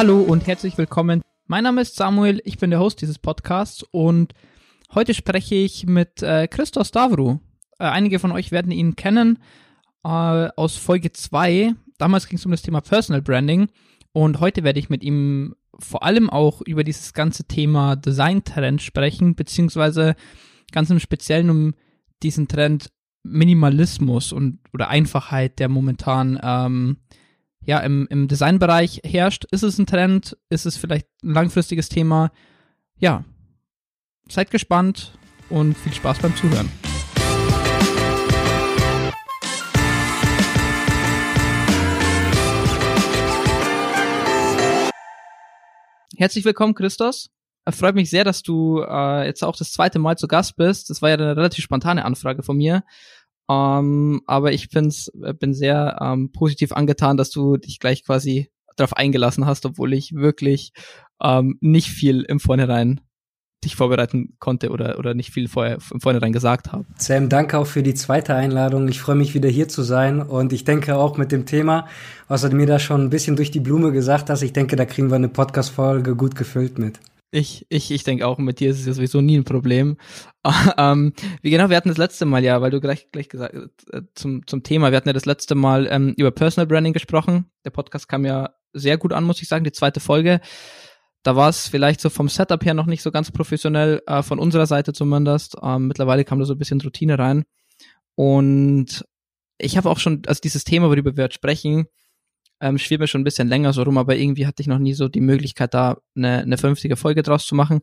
Hallo und herzlich willkommen. Mein Name ist Samuel, ich bin der Host dieses Podcasts und heute spreche ich mit äh, Christos Stavru. Äh, einige von euch werden ihn kennen äh, aus Folge 2. Damals ging es um das Thema Personal Branding und heute werde ich mit ihm vor allem auch über dieses ganze Thema Design-Trend sprechen, beziehungsweise ganz im Speziellen um diesen Trend Minimalismus und oder Einfachheit, der momentan ähm, ja, im, im Designbereich herrscht. Ist es ein Trend? Ist es vielleicht ein langfristiges Thema? Ja, seid gespannt und viel Spaß beim Zuhören. Herzlich willkommen, Christos. Es freut mich sehr, dass du äh, jetzt auch das zweite Mal zu Gast bist. Das war ja eine relativ spontane Anfrage von mir. Ähm, aber ich bin's, äh, bin sehr ähm, positiv angetan, dass du dich gleich quasi darauf eingelassen hast, obwohl ich wirklich ähm, nicht viel im Vornherein dich vorbereiten konnte oder, oder nicht viel vorher, im Vornherein gesagt habe. Sam, danke auch für die zweite Einladung. Ich freue mich wieder hier zu sein und ich denke auch mit dem Thema, was du mir da schon ein bisschen durch die Blume gesagt hast, ich denke, da kriegen wir eine Podcast-Folge gut gefüllt mit. Ich, ich, ich denke auch, mit dir ist es ja sowieso nie ein Problem. ähm, wie genau, wir hatten das letzte Mal ja, weil du gleich, gleich gesagt äh, zum, zum Thema, wir hatten ja das letzte Mal ähm, über Personal Branding gesprochen. Der Podcast kam ja sehr gut an, muss ich sagen, die zweite Folge. Da war es vielleicht so vom Setup her noch nicht so ganz professionell, äh, von unserer Seite zumindest. Ähm, mittlerweile kam da so ein bisschen Routine rein. Und ich habe auch schon, also dieses Thema, worüber wir jetzt sprechen, ähm, schwirrt mir schon ein bisschen länger so rum, aber irgendwie hatte ich noch nie so die Möglichkeit, da eine, eine vernünftige Folge draus zu machen.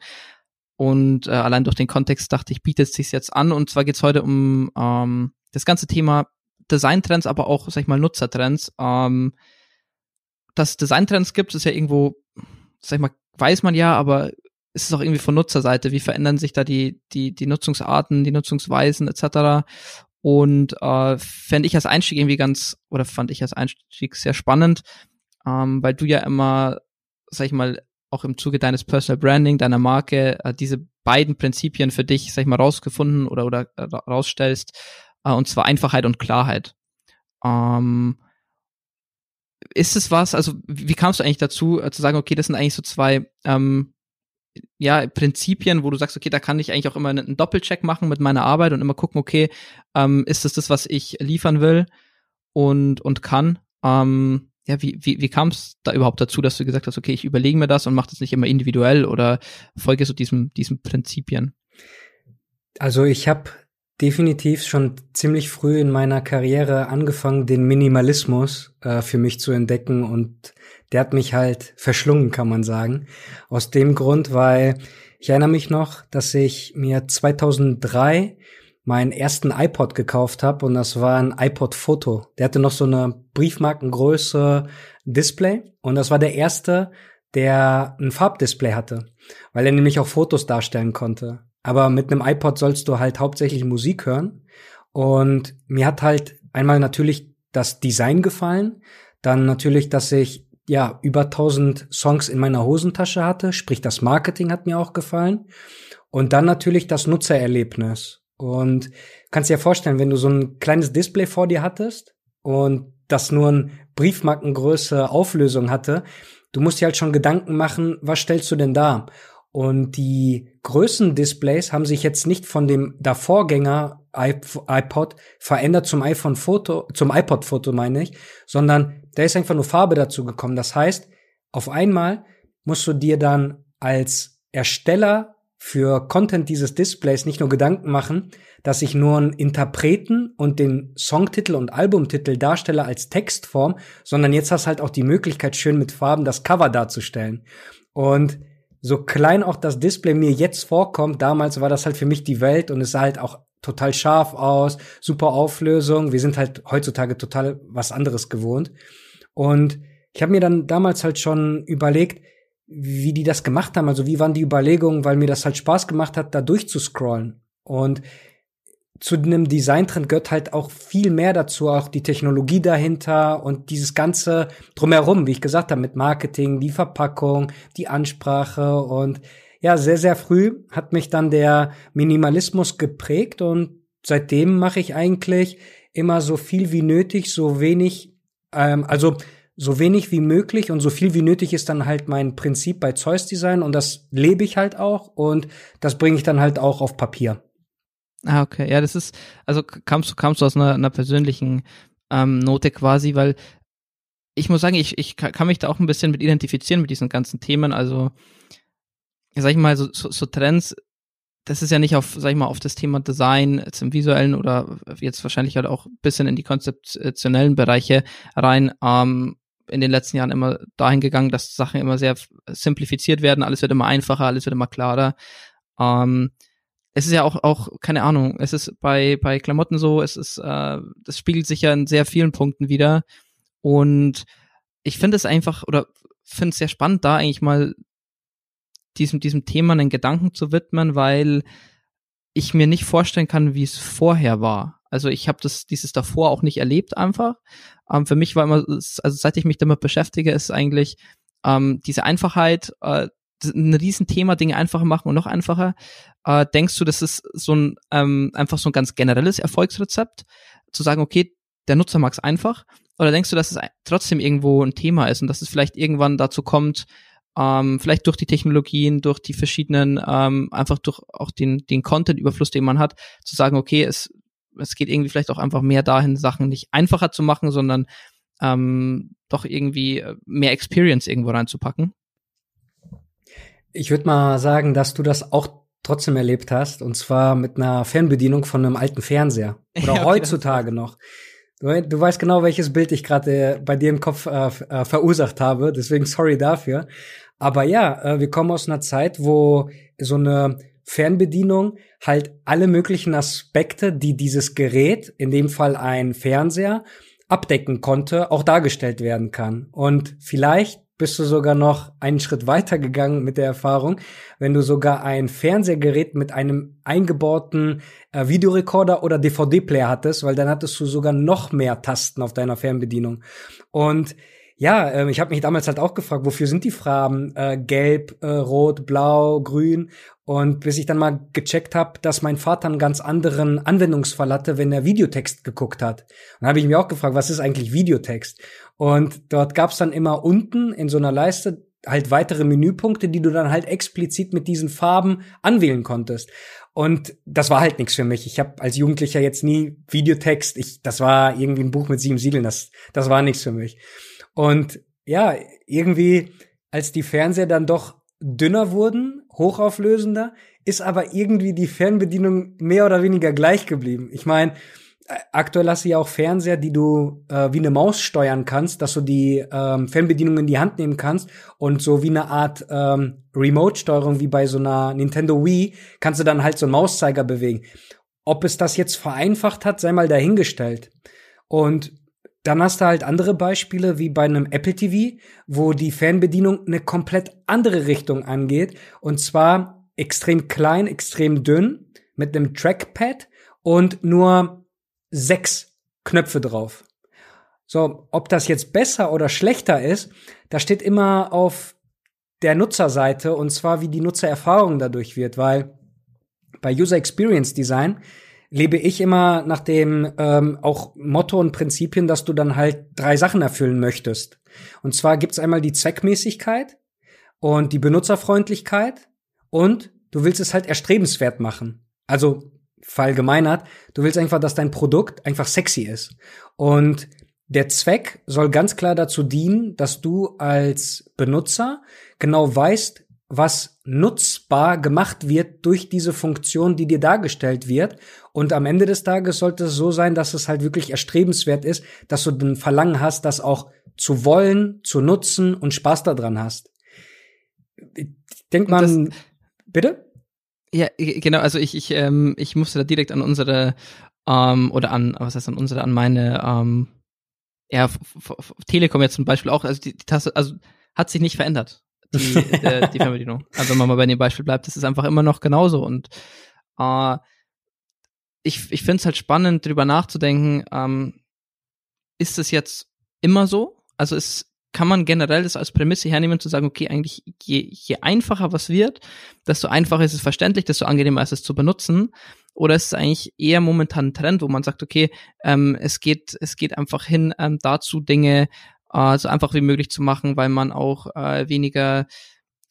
Und äh, allein durch den Kontext dachte ich, bietet es sich jetzt an. Und zwar geht's heute um ähm, das ganze Thema Designtrends, aber auch, sag ich mal, Nutzertrends. Ähm, dass Designtrends gibt, ist ja irgendwo, sag ich mal, weiß man ja, aber ist es auch irgendwie von Nutzerseite. Wie verändern sich da die, die, die Nutzungsarten, die Nutzungsweisen etc. Und äh, fände ich als Einstieg irgendwie ganz, oder fand ich als Einstieg sehr spannend, ähm, weil du ja immer, sag ich mal, auch im Zuge deines Personal Branding, deiner Marke, äh, diese beiden Prinzipien für dich, sag ich mal, rausgefunden oder, oder äh, rausstellst, äh, und zwar Einfachheit und Klarheit. Ähm, ist es was, also wie kamst du eigentlich dazu, äh, zu sagen, okay, das sind eigentlich so zwei ähm, ja, Prinzipien, wo du sagst, okay, da kann ich eigentlich auch immer einen Doppelcheck machen mit meiner Arbeit und immer gucken, okay, ähm, ist das das, was ich liefern will und, und kann? Ähm, ja, wie, wie, wie kam es da überhaupt dazu, dass du gesagt hast, okay, ich überlege mir das und mache das nicht immer individuell oder folge so diesem, diesem Prinzipien? Also ich habe definitiv schon ziemlich früh in meiner Karriere angefangen, den Minimalismus äh, für mich zu entdecken und der hat mich halt verschlungen, kann man sagen. Aus dem Grund, weil ich erinnere mich noch, dass ich mir 2003 meinen ersten iPod gekauft habe und das war ein iPod Foto. Der hatte noch so eine Briefmarkengröße Display und das war der erste, der ein Farbdisplay hatte, weil er nämlich auch Fotos darstellen konnte. Aber mit einem iPod sollst du halt hauptsächlich Musik hören und mir hat halt einmal natürlich das Design gefallen, dann natürlich, dass ich ja, über 1000 Songs in meiner Hosentasche hatte, sprich das Marketing hat mir auch gefallen. Und dann natürlich das Nutzererlebnis. Und kannst dir vorstellen, wenn du so ein kleines Display vor dir hattest und das nur ein Briefmarkengröße Auflösung hatte, du musst dir halt schon Gedanken machen, was stellst du denn da? Und die Größendisplays haben sich jetzt nicht von dem Davorgänger iPod verändert zum iPhone Foto, zum iPod Foto meine ich, sondern da ist einfach nur Farbe dazu gekommen. Das heißt, auf einmal musst du dir dann als Ersteller für Content dieses Displays nicht nur Gedanken machen, dass ich nur einen Interpreten und den Songtitel und Albumtitel darstelle als Textform, sondern jetzt hast halt auch die Möglichkeit, schön mit Farben das Cover darzustellen. Und so klein auch das Display mir jetzt vorkommt, damals war das halt für mich die Welt und es sah halt auch total scharf aus, super Auflösung. Wir sind halt heutzutage total was anderes gewohnt. Und ich habe mir dann damals halt schon überlegt, wie die das gemacht haben, also wie waren die Überlegungen, weil mir das halt Spaß gemacht hat, da durchzuscrollen. Und zu einem Designtrend gehört halt auch viel mehr dazu, auch die Technologie dahinter und dieses ganze drumherum, wie ich gesagt habe, mit Marketing, die Verpackung, die Ansprache und ja, sehr, sehr früh hat mich dann der Minimalismus geprägt und seitdem mache ich eigentlich immer so viel wie nötig, so wenig, ähm, also so wenig wie möglich und so viel wie nötig ist dann halt mein Prinzip bei Zeus Design und das lebe ich halt auch und das bringe ich dann halt auch auf Papier. Ah, okay. Ja, das ist, also kamst du, kamst du aus einer, einer persönlichen ähm, Note quasi, weil ich muss sagen, ich, ich kann mich da auch ein bisschen mit identifizieren mit diesen ganzen Themen. Also, sag ich mal, so, so, so Trends, das ist ja nicht auf, sag ich mal, auf das Thema Design im visuellen oder jetzt wahrscheinlich halt auch ein bisschen in die konzeptionellen Bereiche rein, ähm, in den letzten Jahren immer dahin gegangen, dass Sachen immer sehr simplifiziert werden, alles wird immer einfacher, alles wird immer klarer. Ähm, es ist ja auch, auch, keine Ahnung, es ist bei, bei Klamotten so, es ist, äh, das spiegelt sich ja in sehr vielen Punkten wieder. Und ich finde es einfach, oder finde es sehr spannend, da eigentlich mal diesem, diesem Thema einen Gedanken zu widmen, weil ich mir nicht vorstellen kann, wie es vorher war. Also ich habe das dieses davor auch nicht erlebt einfach. Ähm, für mich war immer, also seit ich mich damit beschäftige, ist eigentlich ähm, diese Einfachheit, äh, ein Riesenthema, Dinge einfacher machen und noch einfacher. Äh, denkst du, das ist so ein ähm, einfach so ein ganz generelles Erfolgsrezept, zu sagen, okay, der Nutzer mag es einfach, oder denkst du, dass es trotzdem irgendwo ein Thema ist und dass es vielleicht irgendwann dazu kommt, ähm, vielleicht durch die Technologien, durch die verschiedenen, ähm, einfach durch auch den, den Content-Überfluss, den man hat, zu sagen, okay, es, es geht irgendwie vielleicht auch einfach mehr dahin, Sachen nicht einfacher zu machen, sondern ähm, doch irgendwie mehr Experience irgendwo reinzupacken? Ich würde mal sagen, dass du das auch trotzdem erlebt hast, und zwar mit einer Fernbedienung von einem alten Fernseher. Oder ja, okay, heutzutage noch. Du, du, weißt genau, welches Bild ich gerade bei dir im Kopf äh, äh, verursacht habe, deswegen sorry dafür. Aber ja, äh, wir kommen aus einer Zeit, wo so eine Fernbedienung halt alle möglichen Aspekte, die dieses Gerät, in dem Fall ein Fernseher, abdecken konnte, auch dargestellt werden kann. Und vielleicht bist du sogar noch einen Schritt weiter gegangen mit der Erfahrung, wenn du sogar ein Fernsehgerät mit einem eingebauten äh, Videorekorder oder DVD-Player hattest, weil dann hattest du sogar noch mehr Tasten auf deiner Fernbedienung. Und ja, äh, ich habe mich damals halt auch gefragt, wofür sind die Farben äh, gelb, äh, rot, blau, grün? Und bis ich dann mal gecheckt habe, dass mein Vater einen ganz anderen Anwendungsfall hatte, wenn er Videotext geguckt hat. dann habe ich mir auch gefragt, was ist eigentlich Videotext? Und dort gab's dann immer unten in so einer Leiste halt weitere Menüpunkte, die du dann halt explizit mit diesen Farben anwählen konntest. Und das war halt nichts für mich. Ich habe als Jugendlicher jetzt nie Videotext. Ich, das war irgendwie ein Buch mit sieben Siegeln. Das, das war nichts für mich. Und ja, irgendwie, als die Fernseher dann doch dünner wurden, hochauflösender, ist aber irgendwie die Fernbedienung mehr oder weniger gleich geblieben. Ich meine, aktuell hast du ja auch Fernseher, die du äh, wie eine Maus steuern kannst, dass du die ähm, Fernbedienung in die Hand nehmen kannst und so wie eine Art ähm, Remote-Steuerung wie bei so einer Nintendo Wii kannst du dann halt so einen Mauszeiger bewegen. Ob es das jetzt vereinfacht hat, sei mal dahingestellt. Und dann hast du halt andere Beispiele wie bei einem Apple TV, wo die Fernbedienung eine komplett andere Richtung angeht. Und zwar extrem klein, extrem dünn, mit einem Trackpad und nur sechs Knöpfe drauf. So, ob das jetzt besser oder schlechter ist, da steht immer auf der Nutzerseite und zwar wie die Nutzererfahrung dadurch wird, weil bei User Experience Design lebe ich immer nach dem ähm, auch Motto und Prinzipien, dass du dann halt drei Sachen erfüllen möchtest. Und zwar gibt's einmal die Zweckmäßigkeit und die Benutzerfreundlichkeit und du willst es halt erstrebenswert machen. Also verallgemeinert, du willst einfach, dass dein Produkt einfach sexy ist. Und der Zweck soll ganz klar dazu dienen, dass du als Benutzer genau weißt, was nutzbar gemacht wird durch diese Funktion, die dir dargestellt wird. Und am Ende des Tages sollte es so sein, dass es halt wirklich erstrebenswert ist, dass du den Verlangen hast, das auch zu wollen, zu nutzen und Spaß daran hast. Denkt man, bitte? Ja, genau, also ich, ich, ähm, ich musste da direkt an unsere, ähm, oder an, was heißt an unsere, an meine, ähm, ja, Telekom jetzt zum Beispiel auch, also die, die Taste, also hat sich nicht verändert die, äh, die Fernbedienung. Also wenn man mal bei dem Beispiel bleibt, das ist einfach immer noch genauso. Und äh, ich, ich finde es halt spannend, drüber nachzudenken, ähm, ist es jetzt immer so? Also ist, kann man generell das als Prämisse hernehmen, zu sagen, okay, eigentlich je, je einfacher was wird, desto einfacher ist es verständlich, desto angenehmer ist es zu benutzen. Oder ist es eigentlich eher momentan ein Trend, wo man sagt, okay, ähm, es geht, es geht einfach hin ähm, dazu, Dinge äh, so einfach wie möglich zu machen, weil man auch äh, weniger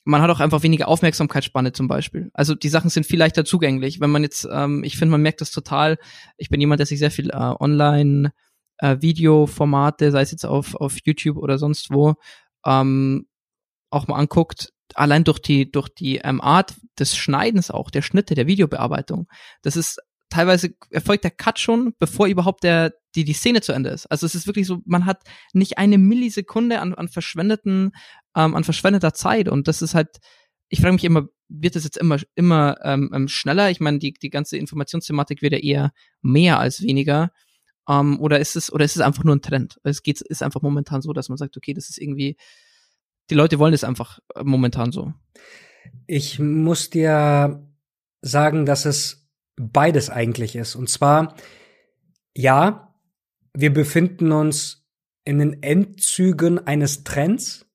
man hat auch einfach weniger Aufmerksamkeitsspanne zum Beispiel. Also die Sachen sind viel leichter zugänglich. Wenn man jetzt, ähm, ich finde, man merkt das total. Ich bin jemand, der sich sehr viel äh, online äh, Videoformate, sei es jetzt auf, auf YouTube oder sonst wo, ähm, auch mal anguckt, allein durch die, durch die ähm, Art des Schneidens auch, der Schnitte, der Videobearbeitung. Das ist teilweise erfolgt der Cut schon, bevor überhaupt der, die, die Szene zu Ende ist. Also es ist wirklich so, man hat nicht eine Millisekunde an, an verschwendeten, ähm, an verschwendeter Zeit und das ist halt, ich frage mich immer, wird das jetzt immer, immer ähm, ähm, schneller? Ich meine, die, die ganze Informationsthematik wird ja eher mehr als weniger. Ähm, oder ist es, oder ist es einfach nur ein Trend? Es geht, ist einfach momentan so, dass man sagt, okay, das ist irgendwie, die Leute wollen es einfach äh, momentan so. Ich muss dir sagen, dass es beides eigentlich ist. Und zwar, ja, wir befinden uns in den Endzügen eines Trends,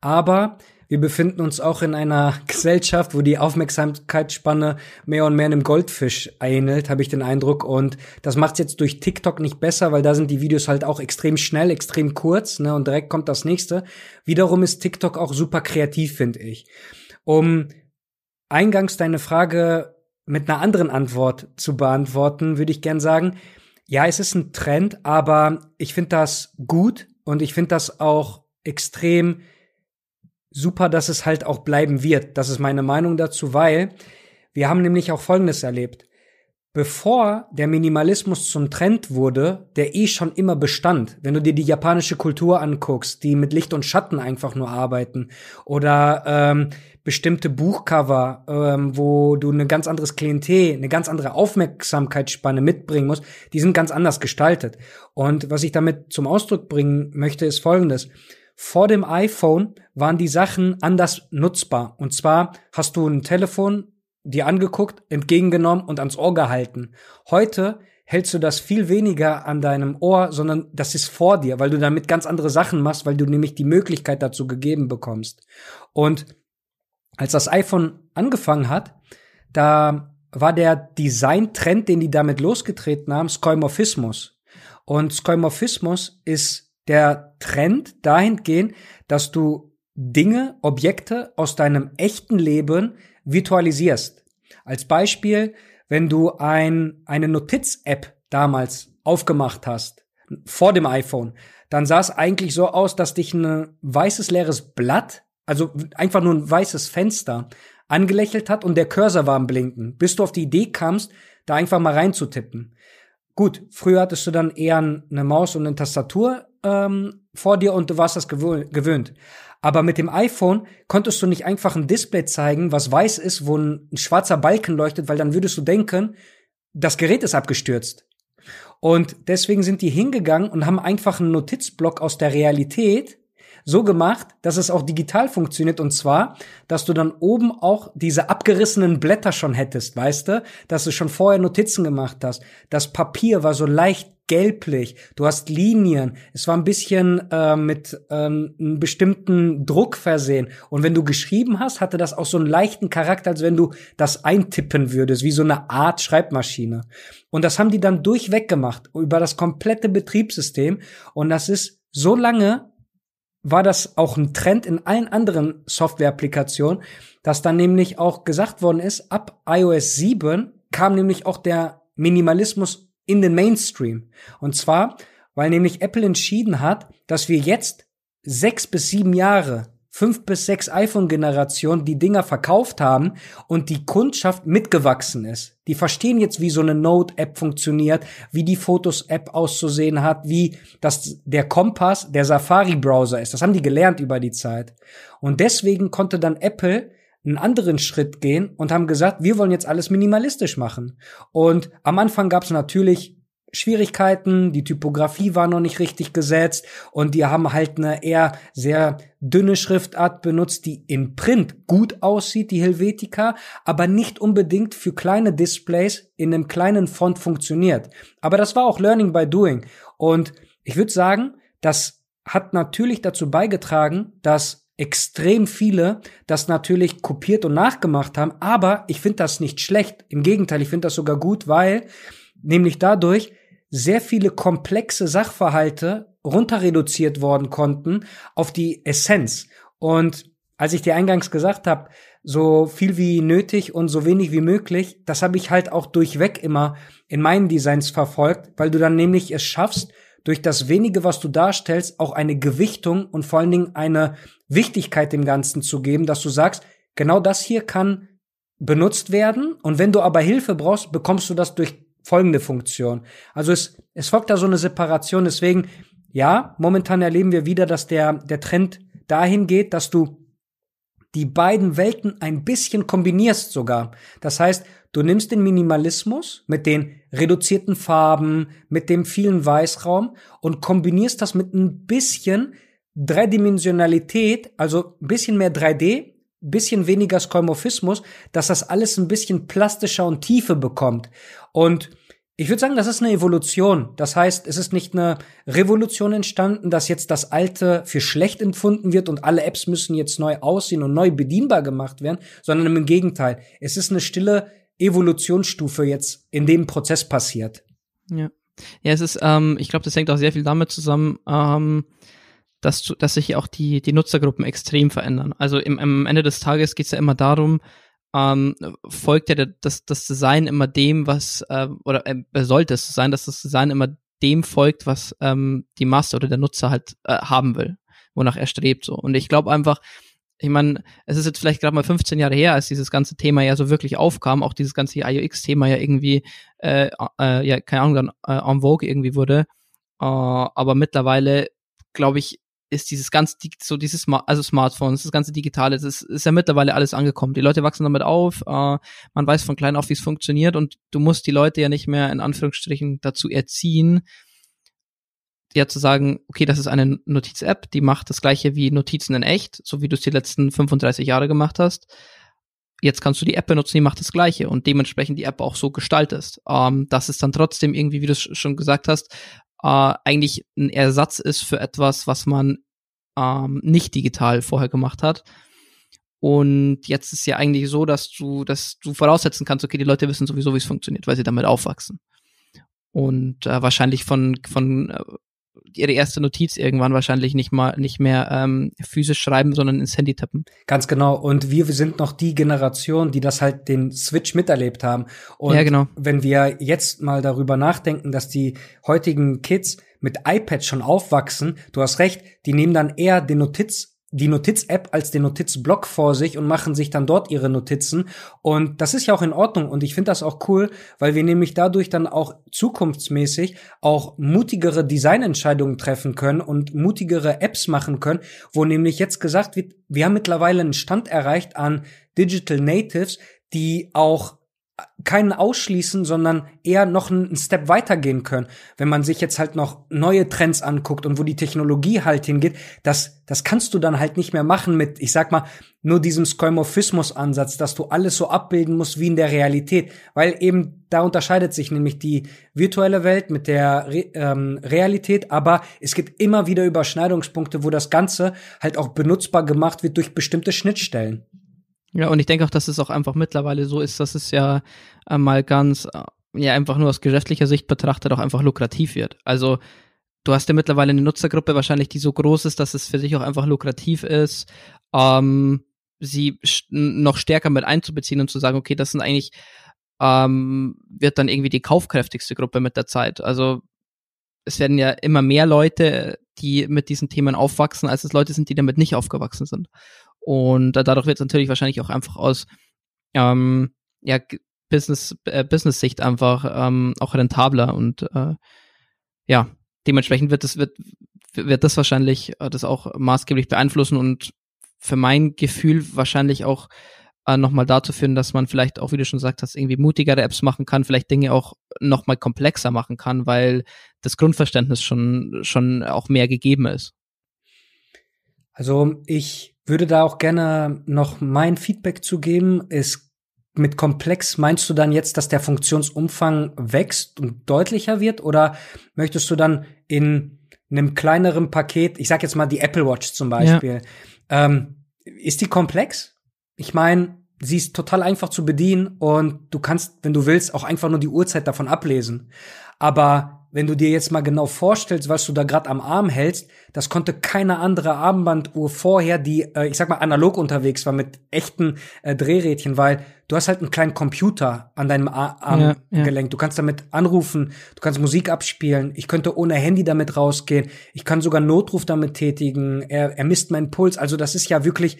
aber wir befinden uns auch in einer Gesellschaft, wo die Aufmerksamkeitsspanne mehr und mehr in einem Goldfisch ähnelt, habe ich den Eindruck. Und das macht jetzt durch TikTok nicht besser, weil da sind die Videos halt auch extrem schnell, extrem kurz, ne? Und direkt kommt das nächste. Wiederum ist TikTok auch super kreativ, finde ich. Um eingangs deine Frage mit einer anderen Antwort zu beantworten, würde ich gern sagen, ja, es ist ein Trend, aber ich finde das gut und ich finde das auch extrem super, dass es halt auch bleiben wird. Das ist meine Meinung dazu, weil wir haben nämlich auch Folgendes erlebt. Bevor der Minimalismus zum Trend wurde, der eh schon immer bestand, wenn du dir die japanische Kultur anguckst, die mit Licht und Schatten einfach nur arbeiten, oder ähm, bestimmte Buchcover, ähm, wo du eine ganz anderes Klientel, eine ganz andere Aufmerksamkeitsspanne mitbringen musst, die sind ganz anders gestaltet. Und was ich damit zum Ausdruck bringen möchte, ist folgendes. Vor dem iPhone waren die Sachen anders nutzbar. Und zwar hast du ein Telefon dir angeguckt, entgegengenommen und ans Ohr gehalten. Heute hältst du das viel weniger an deinem Ohr, sondern das ist vor dir, weil du damit ganz andere Sachen machst, weil du nämlich die Möglichkeit dazu gegeben bekommst. Und als das iPhone angefangen hat, da war der Design-Trend, den die damit losgetreten haben, Skeuomorphismus. Und Skeuomorphismus ist der Trend dahingehend, dass du Dinge, Objekte aus deinem echten Leben virtualisierst. Als Beispiel, wenn du ein, eine Notiz-App damals aufgemacht hast, vor dem iPhone, dann sah es eigentlich so aus, dass dich ein weißes leeres Blatt also einfach nur ein weißes Fenster, angelächelt hat und der Cursor war am Blinken, bis du auf die Idee kamst, da einfach mal reinzutippen. Gut, früher hattest du dann eher eine Maus und eine Tastatur ähm, vor dir und du warst das gewöhnt. Aber mit dem iPhone konntest du nicht einfach ein Display zeigen, was weiß ist, wo ein, ein schwarzer Balken leuchtet, weil dann würdest du denken, das Gerät ist abgestürzt. Und deswegen sind die hingegangen und haben einfach einen Notizblock aus der Realität so gemacht, dass es auch digital funktioniert und zwar, dass du dann oben auch diese abgerissenen Blätter schon hättest, weißt du, dass du schon vorher Notizen gemacht hast. Das Papier war so leicht gelblich, du hast Linien, es war ein bisschen äh, mit ähm, einem bestimmten Druck versehen. Und wenn du geschrieben hast, hatte das auch so einen leichten Charakter, als wenn du das eintippen würdest, wie so eine Art Schreibmaschine. Und das haben die dann durchweg gemacht, über das komplette Betriebssystem. Und das ist so lange war das auch ein Trend in allen anderen Software-Applikationen, dass dann nämlich auch gesagt worden ist, ab iOS 7 kam nämlich auch der Minimalismus in den Mainstream. Und zwar, weil nämlich Apple entschieden hat, dass wir jetzt sechs bis sieben Jahre fünf bis sechs iPhone-Generationen die Dinger verkauft haben und die Kundschaft mitgewachsen ist. Die verstehen jetzt, wie so eine Note-App funktioniert, wie die Fotos-App auszusehen hat, wie das der Kompass der Safari-Browser ist. Das haben die gelernt über die Zeit. Und deswegen konnte dann Apple einen anderen Schritt gehen und haben gesagt, wir wollen jetzt alles minimalistisch machen. Und am Anfang gab es natürlich Schwierigkeiten, die Typografie war noch nicht richtig gesetzt und die haben halt eine eher sehr dünne Schriftart benutzt, die im Print gut aussieht, die Helvetica, aber nicht unbedingt für kleine Displays in einem kleinen Font funktioniert. Aber das war auch Learning by Doing und ich würde sagen, das hat natürlich dazu beigetragen, dass extrem viele das natürlich kopiert und nachgemacht haben, aber ich finde das nicht schlecht. Im Gegenteil, ich finde das sogar gut, weil nämlich dadurch sehr viele komplexe Sachverhalte runter reduziert worden konnten auf die Essenz. Und als ich dir eingangs gesagt habe, so viel wie nötig und so wenig wie möglich, das habe ich halt auch durchweg immer in meinen Designs verfolgt, weil du dann nämlich es schaffst, durch das wenige, was du darstellst, auch eine Gewichtung und vor allen Dingen eine Wichtigkeit dem Ganzen zu geben, dass du sagst, genau das hier kann benutzt werden und wenn du aber Hilfe brauchst, bekommst du das durch folgende Funktion. Also es, es folgt da so eine Separation, deswegen, ja, momentan erleben wir wieder, dass der, der Trend dahin geht, dass du die beiden Welten ein bisschen kombinierst sogar. Das heißt, du nimmst den Minimalismus mit den reduzierten Farben, mit dem vielen Weißraum und kombinierst das mit ein bisschen Dreidimensionalität, also ein bisschen mehr 3D, bisschen weniger Skeuomorphismus, dass das alles ein bisschen plastischer und Tiefe bekommt. Und ich würde sagen, das ist eine Evolution. Das heißt, es ist nicht eine Revolution entstanden, dass jetzt das Alte für schlecht empfunden wird und alle Apps müssen jetzt neu aussehen und neu bedienbar gemacht werden, sondern im Gegenteil. Es ist eine stille Evolutionsstufe jetzt in dem Prozess passiert. Ja. Ja, es ist, ähm, ich glaube, das hängt auch sehr viel damit zusammen, ähm, dass, dass sich auch die, die Nutzergruppen extrem verändern. Also im, am Ende des Tages geht es ja immer darum, ähm, folgt ja das, das Design immer dem, was, äh, oder äh, sollte es sein, dass das Design immer dem folgt, was ähm, die Masse oder der Nutzer halt äh, haben will, wonach er strebt so. Und ich glaube einfach, ich meine, es ist jetzt vielleicht gerade mal 15 Jahre her, als dieses ganze Thema ja so wirklich aufkam, auch dieses ganze IOX-Thema ja irgendwie, äh, äh, ja, keine Ahnung, dann äh, en vogue irgendwie wurde. Äh, aber mittlerweile, glaube ich, ist dieses ganze, so dieses, also Smartphones, das ganze Digitale, das ist, ist ja mittlerweile alles angekommen. Die Leute wachsen damit auf, äh, man weiß von klein auf, wie es funktioniert und du musst die Leute ja nicht mehr in Anführungsstrichen dazu erziehen, ja zu sagen, okay, das ist eine Notiz-App, die macht das gleiche wie Notizen in echt, so wie du es die letzten 35 Jahre gemacht hast. Jetzt kannst du die App benutzen, die macht das gleiche und dementsprechend die App auch so gestaltest. Ähm, dass es dann trotzdem irgendwie, wie du es schon gesagt hast, äh, eigentlich ein Ersatz ist für etwas, was man ähm, nicht digital vorher gemacht hat. Und jetzt ist ja eigentlich so, dass du, dass du voraussetzen kannst, okay, die Leute wissen sowieso, wie es funktioniert, weil sie damit aufwachsen. Und äh, wahrscheinlich von, von äh, ihre erste Notiz irgendwann wahrscheinlich nicht mal nicht mehr ähm, physisch schreiben, sondern ins Handy tippen. Ganz genau. Und wir sind noch die Generation, die das halt den Switch miterlebt haben. Und ja, genau. wenn wir jetzt mal darüber nachdenken, dass die heutigen Kids mit iPad schon aufwachsen, du hast recht, die nehmen dann eher den Notiz die Notiz-App als den Notizblock vor sich und machen sich dann dort ihre Notizen. Und das ist ja auch in Ordnung und ich finde das auch cool, weil wir nämlich dadurch dann auch zukunftsmäßig auch mutigere Designentscheidungen treffen können und mutigere Apps machen können, wo nämlich jetzt gesagt wird, wir haben mittlerweile einen Stand erreicht an Digital Natives, die auch keinen ausschließen, sondern eher noch einen Step weitergehen können. Wenn man sich jetzt halt noch neue Trends anguckt und wo die Technologie halt hingeht, das, das kannst du dann halt nicht mehr machen mit, ich sag mal, nur diesem Skeuomorphismus-Ansatz, dass du alles so abbilden musst wie in der Realität, weil eben da unterscheidet sich nämlich die virtuelle Welt mit der Re ähm, Realität, aber es gibt immer wieder Überschneidungspunkte, wo das Ganze halt auch benutzbar gemacht wird durch bestimmte Schnittstellen. Ja, und ich denke auch, dass es auch einfach mittlerweile so ist, dass es ja äh, mal ganz, äh, ja, einfach nur aus geschäftlicher Sicht betrachtet auch einfach lukrativ wird. Also, du hast ja mittlerweile eine Nutzergruppe wahrscheinlich, die so groß ist, dass es für sich auch einfach lukrativ ist, ähm, sie noch stärker mit einzubeziehen und zu sagen, okay, das sind eigentlich, ähm, wird dann irgendwie die kaufkräftigste Gruppe mit der Zeit. Also, es werden ja immer mehr Leute, die mit diesen Themen aufwachsen, als es Leute sind, die damit nicht aufgewachsen sind. Und dadurch wird es natürlich wahrscheinlich auch einfach aus ähm, ja, Business, äh, Business-Sicht einfach ähm, auch rentabler und äh, ja, dementsprechend wird das, wird, wird das wahrscheinlich äh, das auch maßgeblich beeinflussen und für mein Gefühl wahrscheinlich auch äh, nochmal dazu führen, dass man vielleicht auch, wie du schon gesagt hast, irgendwie mutigere Apps machen kann, vielleicht Dinge auch nochmal komplexer machen kann, weil das Grundverständnis schon, schon auch mehr gegeben ist. Also ich würde da auch gerne noch mein Feedback zu geben. Ist mit komplex meinst du dann jetzt, dass der Funktionsumfang wächst und deutlicher wird oder möchtest du dann in einem kleineren Paket, ich sag jetzt mal die Apple Watch zum Beispiel, ja. ähm, ist die komplex? Ich meine, sie ist total einfach zu bedienen und du kannst, wenn du willst, auch einfach nur die Uhrzeit davon ablesen. Aber wenn du dir jetzt mal genau vorstellst, was du da gerade am Arm hältst, das konnte keine andere Armbanduhr vorher, die, äh, ich sag mal, analog unterwegs war mit echten äh, Drehrädchen, weil du hast halt einen kleinen Computer an deinem Armgelenk. Ja, ja. Du kannst damit anrufen, du kannst Musik abspielen. Ich könnte ohne Handy damit rausgehen. Ich kann sogar Notruf damit tätigen. Er, er misst meinen Puls. Also das ist ja wirklich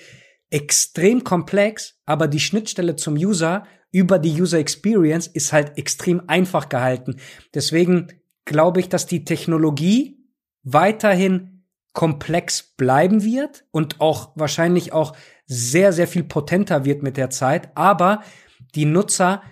extrem komplex, aber die Schnittstelle zum User über die User Experience ist halt extrem einfach gehalten. Deswegen glaube ich, dass die Technologie weiterhin komplex bleiben wird und auch wahrscheinlich auch sehr, sehr viel potenter wird mit der Zeit. Aber die Nutzer,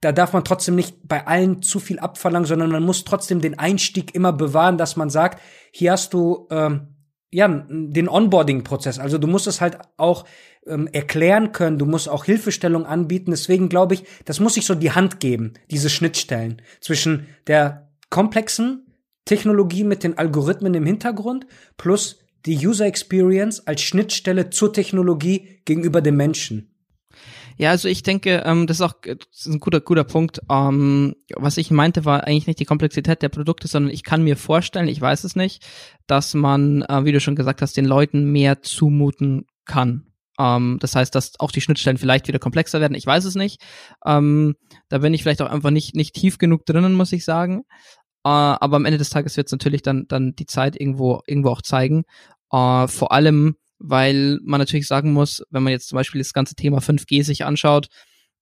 da darf man trotzdem nicht bei allen zu viel abverlangen, sondern man muss trotzdem den Einstieg immer bewahren, dass man sagt, hier hast du ähm, ja, den Onboarding-Prozess. Also du musst es halt auch ähm, erklären können, du musst auch Hilfestellung anbieten. Deswegen glaube ich, das muss sich so die Hand geben, diese Schnittstellen zwischen der komplexen Technologie mit den Algorithmen im Hintergrund plus die User Experience als Schnittstelle zur Technologie gegenüber dem Menschen. Ja, also ich denke, ähm, das ist auch ist ein guter, guter Punkt. Ähm, was ich meinte, war eigentlich nicht die Komplexität der Produkte, sondern ich kann mir vorstellen, ich weiß es nicht, dass man, äh, wie du schon gesagt hast, den Leuten mehr zumuten kann. Ähm, das heißt, dass auch die Schnittstellen vielleicht wieder komplexer werden. Ich weiß es nicht. Da bin ich vielleicht auch einfach nicht, nicht tief genug drinnen, muss ich sagen. Äh, aber am Ende des Tages wird es natürlich dann, dann die Zeit irgendwo, irgendwo auch zeigen. Äh, vor allem, weil man natürlich sagen muss, wenn man jetzt zum Beispiel das ganze Thema 5G sich anschaut,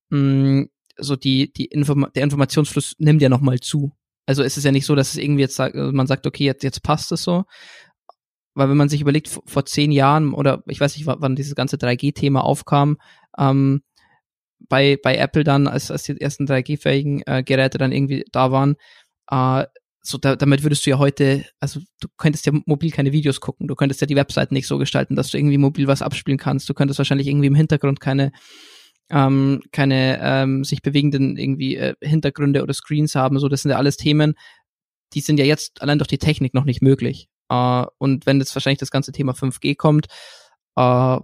mh, mm, so die, die Inform der Informationsfluss nimmt ja nochmal zu. Also es ist ja nicht so, dass es irgendwie jetzt sagt, man sagt, okay, jetzt, jetzt passt es so. Weil wenn man sich überlegt, vor zehn Jahren oder ich weiß nicht, wann dieses ganze 3G-Thema aufkam, ähm, bei, bei Apple dann, als, als die ersten 3G-fähigen äh, Geräte dann irgendwie da waren, äh, so da, damit würdest du ja heute, also du könntest ja mobil keine Videos gucken, du könntest ja die Webseiten nicht so gestalten, dass du irgendwie mobil was abspielen kannst, du könntest wahrscheinlich irgendwie im Hintergrund keine ähm, keine ähm, sich bewegenden irgendwie äh, Hintergründe oder Screens haben, so das sind ja alles Themen, die sind ja jetzt allein durch die Technik noch nicht möglich. Äh, und wenn jetzt wahrscheinlich das ganze Thema 5G kommt, äh,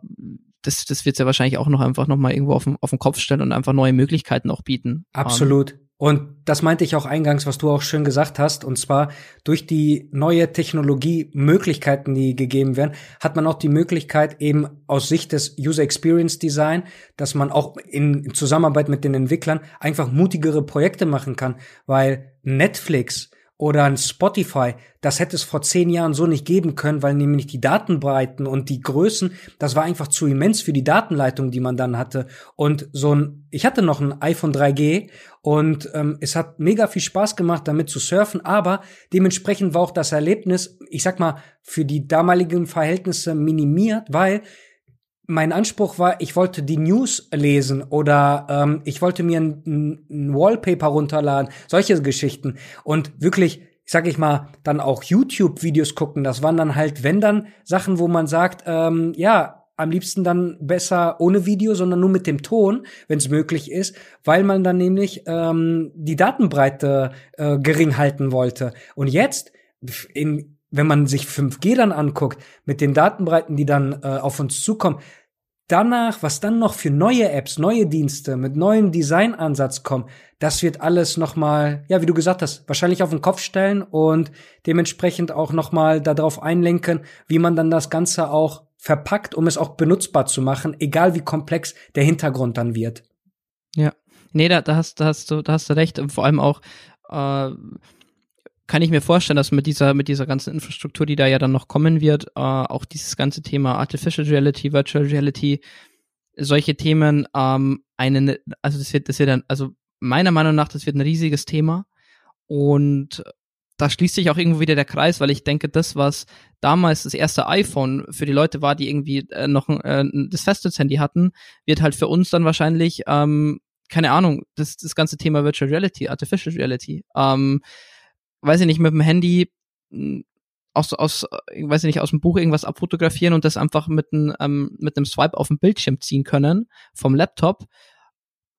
das, das wird ja wahrscheinlich auch noch einfach nochmal irgendwo auf den, auf den Kopf stellen und einfach neue Möglichkeiten auch bieten. Absolut. Um, und das meinte ich auch eingangs, was du auch schön gesagt hast. Und zwar durch die neue Technologie Möglichkeiten, die gegeben werden, hat man auch die Möglichkeit eben aus Sicht des User Experience Design, dass man auch in Zusammenarbeit mit den Entwicklern einfach mutigere Projekte machen kann, weil Netflix oder ein Spotify, das hätte es vor zehn Jahren so nicht geben können, weil nämlich die Datenbreiten und die Größen, das war einfach zu immens für die Datenleitung, die man dann hatte. Und so ein, ich hatte noch ein iPhone 3G und ähm, es hat mega viel Spaß gemacht, damit zu surfen, aber dementsprechend war auch das Erlebnis, ich sag mal, für die damaligen Verhältnisse minimiert, weil mein Anspruch war, ich wollte die News lesen oder ähm, ich wollte mir ein, ein Wallpaper runterladen, solche Geschichten. Und wirklich, sag ich mal, dann auch YouTube-Videos gucken. Das waren dann halt, wenn dann Sachen, wo man sagt, ähm, ja, am liebsten dann besser ohne Video, sondern nur mit dem Ton, wenn es möglich ist, weil man dann nämlich ähm, die Datenbreite äh, gering halten wollte. Und jetzt in wenn man sich 5G dann anguckt, mit den Datenbreiten, die dann äh, auf uns zukommen, danach, was dann noch für neue Apps, neue Dienste mit neuen Designansatz kommen, das wird alles nochmal, ja, wie du gesagt hast, wahrscheinlich auf den Kopf stellen und dementsprechend auch nochmal darauf einlenken, wie man dann das Ganze auch verpackt, um es auch benutzbar zu machen, egal wie komplex der Hintergrund dann wird. Ja, nee, da, da hast, da hast du, da hast du recht vor allem auch, äh, kann ich mir vorstellen, dass mit dieser, mit dieser ganzen Infrastruktur, die da ja dann noch kommen wird, äh, auch dieses ganze Thema Artificial Reality, Virtual Reality, solche Themen, ähm, einen, also das wird, das wird dann, also meiner Meinung nach, das wird ein riesiges Thema. Und da schließt sich auch irgendwo wieder der Kreis, weil ich denke, das, was damals das erste iPhone für die Leute war, die irgendwie äh, noch äh, das Festnetzhandy hatten, wird halt für uns dann wahrscheinlich, ähm, keine Ahnung, das, das ganze Thema Virtual Reality, Artificial Reality. Ähm, weiß ich nicht, mit dem Handy hm, aus, aus, weiß ich nicht, aus dem Buch irgendwas abfotografieren und das einfach mit, ein, ähm, mit einem Swipe auf dem Bildschirm ziehen können vom Laptop,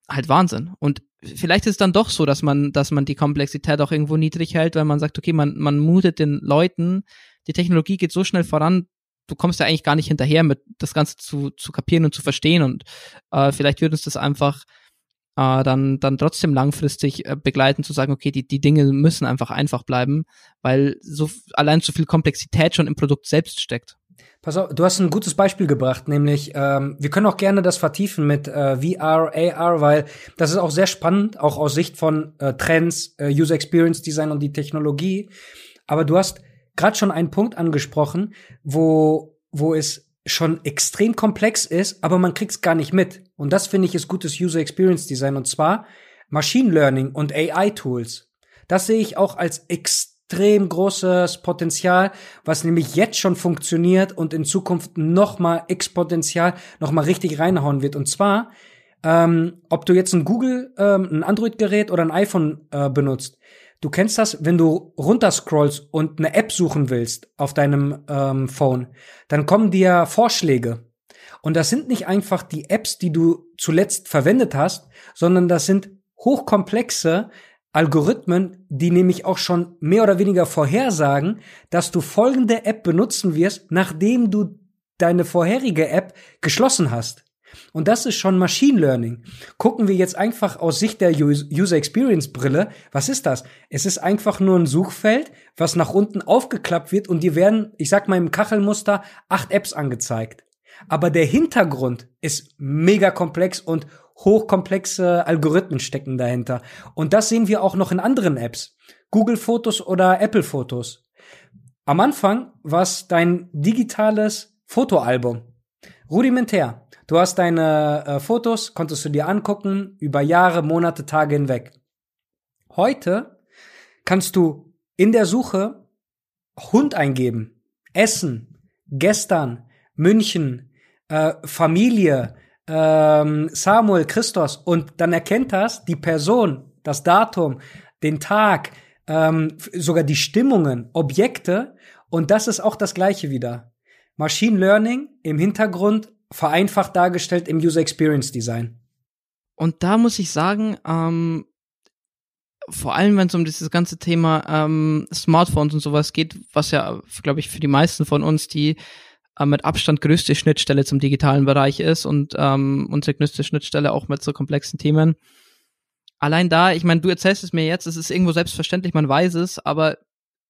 halt Wahnsinn. Und vielleicht ist es dann doch so, dass man, dass man die Komplexität auch irgendwo niedrig hält, weil man sagt, okay, man, man mutet den Leuten, die Technologie geht so schnell voran, du kommst ja eigentlich gar nicht hinterher, mit das Ganze zu, zu kapieren und zu verstehen. Und äh, vielleicht wird uns das einfach äh, dann, dann trotzdem langfristig äh, begleiten, zu sagen, okay, die, die Dinge müssen einfach einfach bleiben, weil so allein zu viel Komplexität schon im Produkt selbst steckt. Pass auf, du hast ein gutes Beispiel gebracht, nämlich ähm, wir können auch gerne das vertiefen mit äh, VR, AR, weil das ist auch sehr spannend, auch aus Sicht von äh, Trends, äh, User Experience Design und die Technologie. Aber du hast gerade schon einen Punkt angesprochen, wo wo es schon extrem komplex ist, aber man kriegt's gar nicht mit. Und das finde ich ist gutes User Experience Design und zwar Machine Learning und AI Tools. Das sehe ich auch als extrem großes Potenzial, was nämlich jetzt schon funktioniert und in Zukunft noch mal exponentiell noch mal richtig reinhauen wird. Und zwar, ähm, ob du jetzt ein Google, ähm, ein Android-Gerät oder ein iPhone äh, benutzt, Du kennst das, wenn du runterscrollst und eine App suchen willst auf deinem ähm, Phone, dann kommen dir Vorschläge. Und das sind nicht einfach die Apps, die du zuletzt verwendet hast, sondern das sind hochkomplexe Algorithmen, die nämlich auch schon mehr oder weniger vorhersagen, dass du folgende App benutzen wirst, nachdem du deine vorherige App geschlossen hast. Und das ist schon Machine Learning. Gucken wir jetzt einfach aus Sicht der User Experience Brille, was ist das? Es ist einfach nur ein Suchfeld, was nach unten aufgeklappt wird und dir werden, ich sag mal im Kachelmuster, acht Apps angezeigt. Aber der Hintergrund ist mega komplex und hochkomplexe Algorithmen stecken dahinter. Und das sehen wir auch noch in anderen Apps. Google Fotos oder Apple Fotos. Am Anfang war es dein digitales Fotoalbum. Rudimentär. Du hast deine äh, Fotos, konntest du dir angucken, über Jahre, Monate, Tage hinweg. Heute kannst du in der Suche Hund eingeben, Essen, gestern, München, äh, Familie, ähm, Samuel, Christos. Und dann erkennt das die Person, das Datum, den Tag, ähm, sogar die Stimmungen, Objekte. Und das ist auch das gleiche wieder. Machine Learning im Hintergrund vereinfacht dargestellt im User Experience Design. Und da muss ich sagen, ähm, vor allem wenn es um dieses ganze Thema ähm, Smartphones und sowas geht, was ja, glaube ich, für die meisten von uns die äh, mit Abstand größte Schnittstelle zum digitalen Bereich ist und ähm, unsere größte Schnittstelle auch mit so komplexen Themen. Allein da, ich meine, du erzählst es mir jetzt, es ist irgendwo selbstverständlich, man weiß es, aber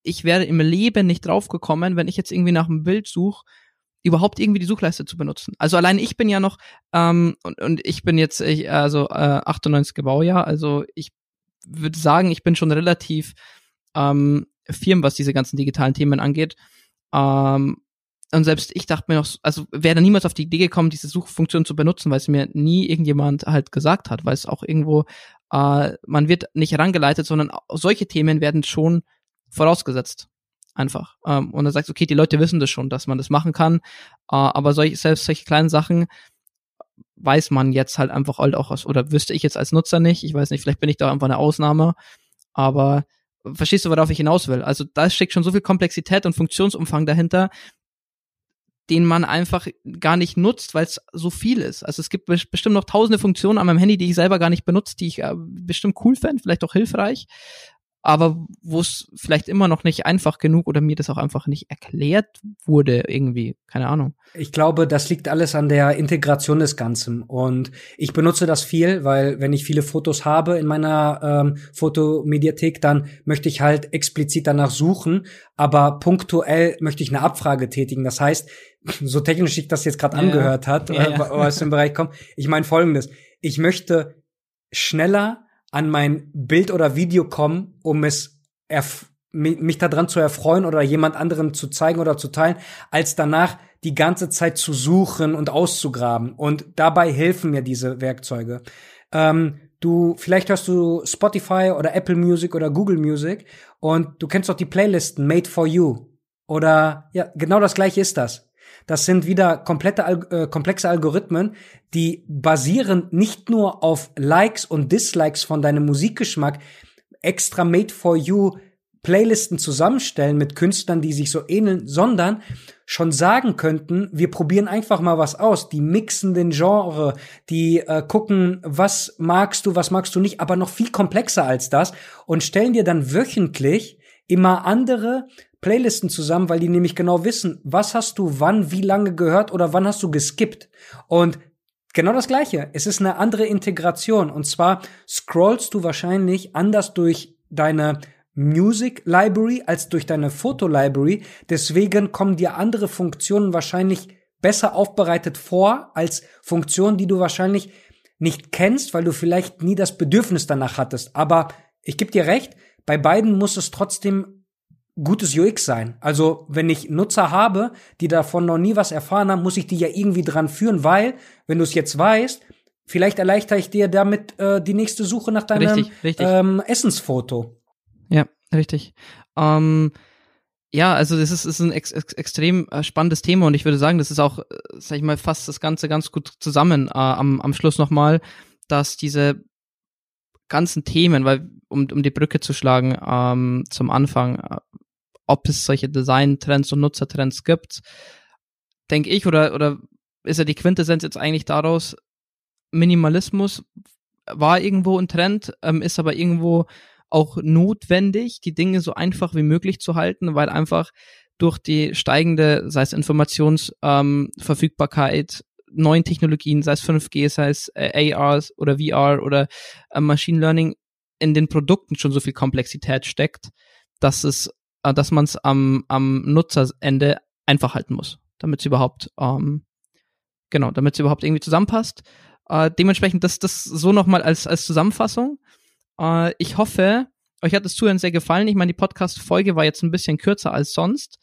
ich wäre im Leben nicht draufgekommen, wenn ich jetzt irgendwie nach einem Bild suche, überhaupt irgendwie die Suchleiste zu benutzen. Also allein ich bin ja noch, ähm, und, und ich bin jetzt, ich, also äh, 98 Baujahr, also ich würde sagen, ich bin schon relativ ähm, firm, was diese ganzen digitalen Themen angeht. Ähm, und selbst ich dachte mir noch, also wäre niemals auf die Idee gekommen, diese Suchfunktion zu benutzen, weil es mir nie irgendjemand halt gesagt hat, weil es auch irgendwo, äh, man wird nicht herangeleitet, sondern solche Themen werden schon vorausgesetzt einfach. Ähm, und dann sagst, okay, die Leute wissen das schon, dass man das machen kann, äh, aber solch, selbst solche kleinen Sachen weiß man jetzt halt einfach halt auch aus, oder wüsste ich jetzt als Nutzer nicht. Ich weiß nicht, vielleicht bin ich da einfach eine Ausnahme, aber verstehst du, worauf ich hinaus will? Also da steckt schon so viel Komplexität und Funktionsumfang dahinter, den man einfach gar nicht nutzt, weil es so viel ist. Also es gibt bestimmt noch tausende Funktionen an meinem Handy, die ich selber gar nicht benutze, die ich äh, bestimmt cool fände, vielleicht auch hilfreich aber wo es vielleicht immer noch nicht einfach genug oder mir das auch einfach nicht erklärt wurde irgendwie, keine Ahnung. Ich glaube, das liegt alles an der Integration des Ganzen und ich benutze das viel, weil wenn ich viele Fotos habe in meiner ähm, Fotomediathek, dann möchte ich halt explizit danach suchen, aber punktuell möchte ich eine Abfrage tätigen. Das heißt, so technisch sich das jetzt gerade ja, angehört hat, ja, ja. aus dem Bereich kommt, ich meine folgendes, ich möchte schneller an mein Bild oder Video kommen, um es mich daran zu erfreuen oder jemand anderem zu zeigen oder zu teilen, als danach die ganze Zeit zu suchen und auszugraben. Und dabei helfen mir diese Werkzeuge. Ähm, du, vielleicht hörst du Spotify oder Apple Music oder Google Music und du kennst doch die Playlisten Made for You. Oder ja, genau das gleiche ist das. Das sind wieder komplette, äh, komplexe Algorithmen, die basieren nicht nur auf Likes und Dislikes von deinem Musikgeschmack extra made for you Playlisten zusammenstellen mit Künstlern, die sich so ähneln, sondern schon sagen könnten, wir probieren einfach mal was aus. Die mixen den Genre, die äh, gucken, was magst du, was magst du nicht, aber noch viel komplexer als das und stellen dir dann wöchentlich immer andere Playlisten zusammen, weil die nämlich genau wissen, was hast du wann, wie lange gehört oder wann hast du geskippt. Und genau das gleiche. Es ist eine andere Integration. Und zwar scrollst du wahrscheinlich anders durch deine Music Library als durch deine Foto Library. Deswegen kommen dir andere Funktionen wahrscheinlich besser aufbereitet vor als Funktionen, die du wahrscheinlich nicht kennst, weil du vielleicht nie das Bedürfnis danach hattest. Aber ich gebe dir recht, bei beiden muss es trotzdem gutes UX sein. Also wenn ich Nutzer habe, die davon noch nie was erfahren haben, muss ich die ja irgendwie dran führen, weil, wenn du es jetzt weißt, vielleicht erleichtere ich dir damit äh, die nächste Suche nach deinem richtig, richtig. Ähm, Essensfoto. Ja, richtig. Ähm, ja, also das ist, ist ein ex ex extrem äh, spannendes Thema und ich würde sagen, das ist auch, äh, sag ich mal, fast das Ganze ganz gut zusammen äh, am, am Schluss nochmal, dass diese ganzen Themen, weil um, um die Brücke zu schlagen ähm, zum Anfang, äh, ob es solche Design-Trends und Nutzertrends gibt, denke ich, oder, oder ist ja die Quintessenz jetzt eigentlich daraus, Minimalismus war irgendwo ein Trend, ähm, ist aber irgendwo auch notwendig, die Dinge so einfach wie möglich zu halten, weil einfach durch die steigende, sei es Informationsverfügbarkeit, ähm, neuen Technologien, sei es 5G, sei es äh, AR oder VR oder äh, Machine Learning, in den Produkten schon so viel Komplexität steckt, dass es, dass man es am, am Nutzerende einfach halten muss, damit es überhaupt, ähm, genau, damit es überhaupt irgendwie zusammenpasst. Äh, dementsprechend das, das so nochmal als, als Zusammenfassung. Äh, ich hoffe, euch hat das Zuhören sehr gefallen. Ich meine, die Podcast-Folge war jetzt ein bisschen kürzer als sonst.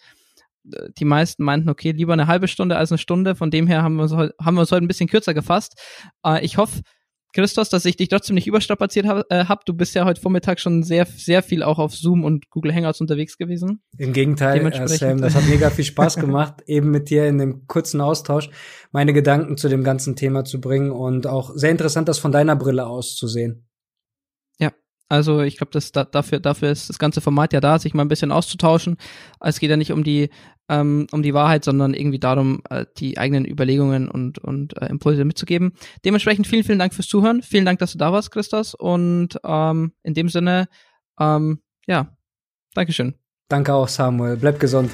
Äh, die meisten meinten, okay, lieber eine halbe Stunde als eine Stunde. Von dem her haben wir uns, haben wir uns heute ein bisschen kürzer gefasst. Äh, ich hoffe, Christos, dass ich dich trotzdem nicht überstrapaziert habe. Äh, hab. Du bist ja heute Vormittag schon sehr, sehr viel auch auf Zoom und Google Hangouts unterwegs gewesen. Im Gegenteil, äh, Sam, das hat mega viel Spaß gemacht, eben mit dir in dem kurzen Austausch meine Gedanken zu dem ganzen Thema zu bringen und auch sehr interessant, das von deiner Brille aus zu sehen. Also ich glaube, das da, dafür dafür ist das ganze Format ja da, sich mal ein bisschen auszutauschen. Es geht ja nicht um die ähm, um die Wahrheit, sondern irgendwie darum, äh, die eigenen Überlegungen und und äh, Impulse mitzugeben. Dementsprechend vielen vielen Dank fürs Zuhören. Vielen Dank, dass du da warst, Christos. Und ähm, in dem Sinne, ähm, ja, Dankeschön. Danke auch, Samuel. Bleib gesund.